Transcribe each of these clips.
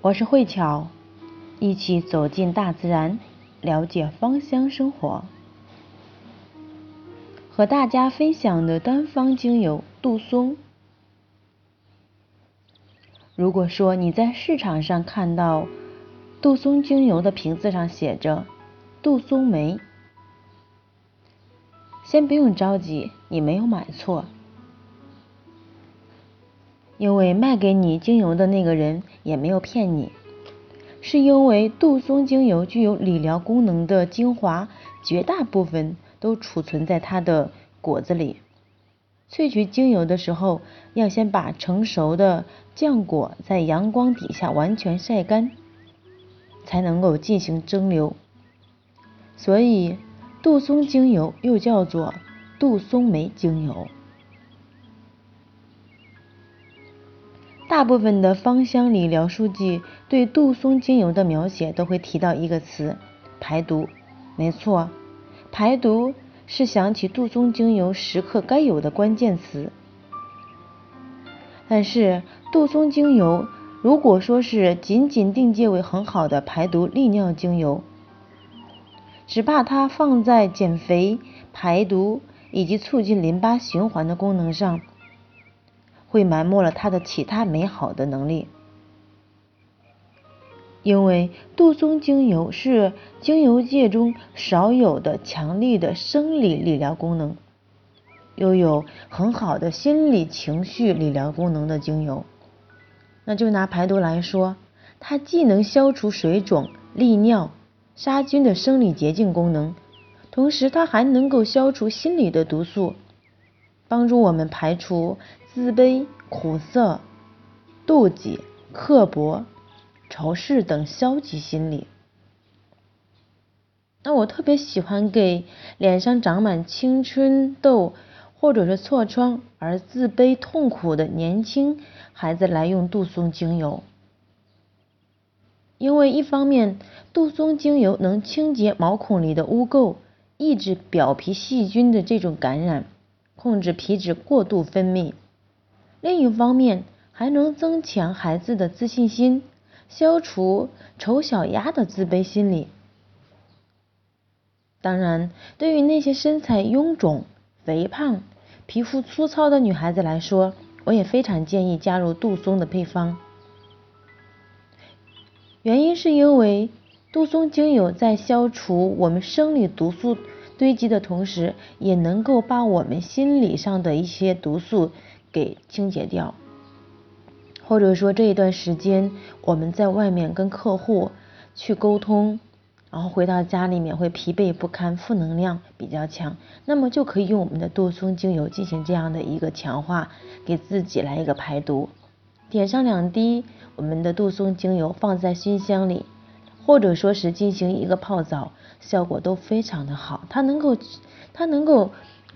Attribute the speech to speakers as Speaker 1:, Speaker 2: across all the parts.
Speaker 1: 我是慧巧，一起走进大自然，了解芳香生活。和大家分享的单方精油杜松。如果说你在市场上看到杜松精油的瓶子上写着杜松梅，先不用着急，你没有买错。因为卖给你精油的那个人也没有骗你，是因为杜松精油具有理疗功能的精华，绝大部分都储存在它的果子里。萃取精油的时候，要先把成熟的浆果在阳光底下完全晒干，才能够进行蒸馏。所以，杜松精油又叫做杜松梅精油。大部分的芳香理疗书籍对杜松精油的描写都会提到一个词——排毒。没错，排毒是想起杜松精油时刻该有的关键词。但是，杜松精油如果说是仅仅定界为很好的排毒利尿精油，只怕它放在减肥、排毒以及促进淋巴循环的功能上。会埋没了它的其他美好的能力，因为杜松精油是精油界中少有的强力的生理理疗功能，又有很好的心理情绪理疗功能的精油。那就拿排毒来说，它既能消除水肿、利尿、杀菌的生理洁净功能，同时它还能够消除心理的毒素，帮助我们排除。自卑、苦涩、妒忌、刻薄、仇视等消极心理。那我特别喜欢给脸上长满青春痘或者是痤疮而自卑痛苦的年轻孩子来用杜松精油，因为一方面杜松精油能清洁毛孔里的污垢，抑制表皮细菌的这种感染，控制皮脂过度分泌。另一方面，还能增强孩子的自信心，消除丑小鸭的自卑心理。当然，对于那些身材臃肿、肥胖、皮肤粗糙的女孩子来说，我也非常建议加入杜松的配方。原因是因为杜松精油在消除我们生理毒素堆积的同时，也能够把我们心理上的一些毒素。给清洁掉，或者说这一段时间我们在外面跟客户去沟通，然后回到家里面会疲惫不堪，负能量比较强，那么就可以用我们的杜松精油进行这样的一个强化，给自己来一个排毒。点上两滴我们的杜松精油，放在熏香里，或者说是进行一个泡澡，效果都非常的好。它能够，它能够。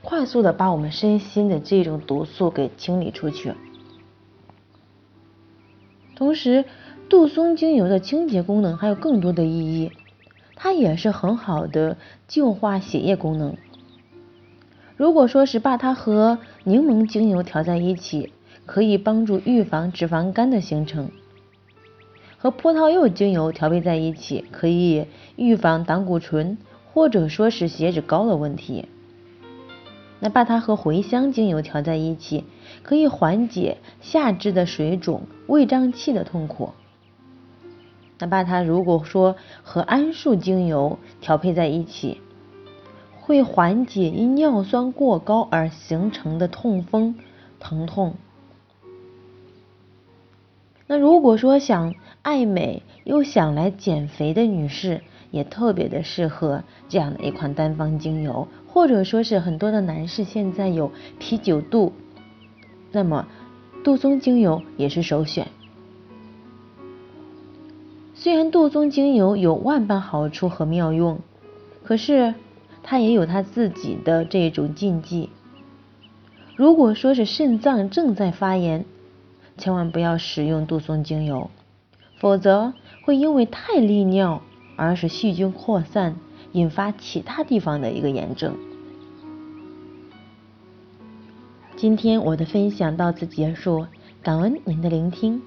Speaker 1: 快速的把我们身心的这种毒素给清理出去，同时杜松精油的清洁功能还有更多的意义，它也是很好的净化血液功能。如果说是把它和柠檬精油调在一起，可以帮助预防脂肪肝的形成；和葡萄柚精油调配在一起，可以预防胆固醇或者说是血脂高的问题。那把它和茴香精油调在一起，可以缓解下肢的水肿、胃胀气的痛苦。那把它如果说和桉树精油调配在一起，会缓解因尿酸过高而形成的痛风、疼痛。那如果说想爱美又想来减肥的女士，也特别的适合这样的一款单方精油。或者说是很多的男士现在有啤酒肚，那么杜松精油也是首选。虽然杜松精油有万般好处和妙用，可是它也有它自己的这种禁忌。如果说是肾脏正在发炎，千万不要使用杜松精油，否则会因为太利尿而使细菌扩散。引发其他地方的一个炎症。今天我的分享到此结束，感恩您的聆听。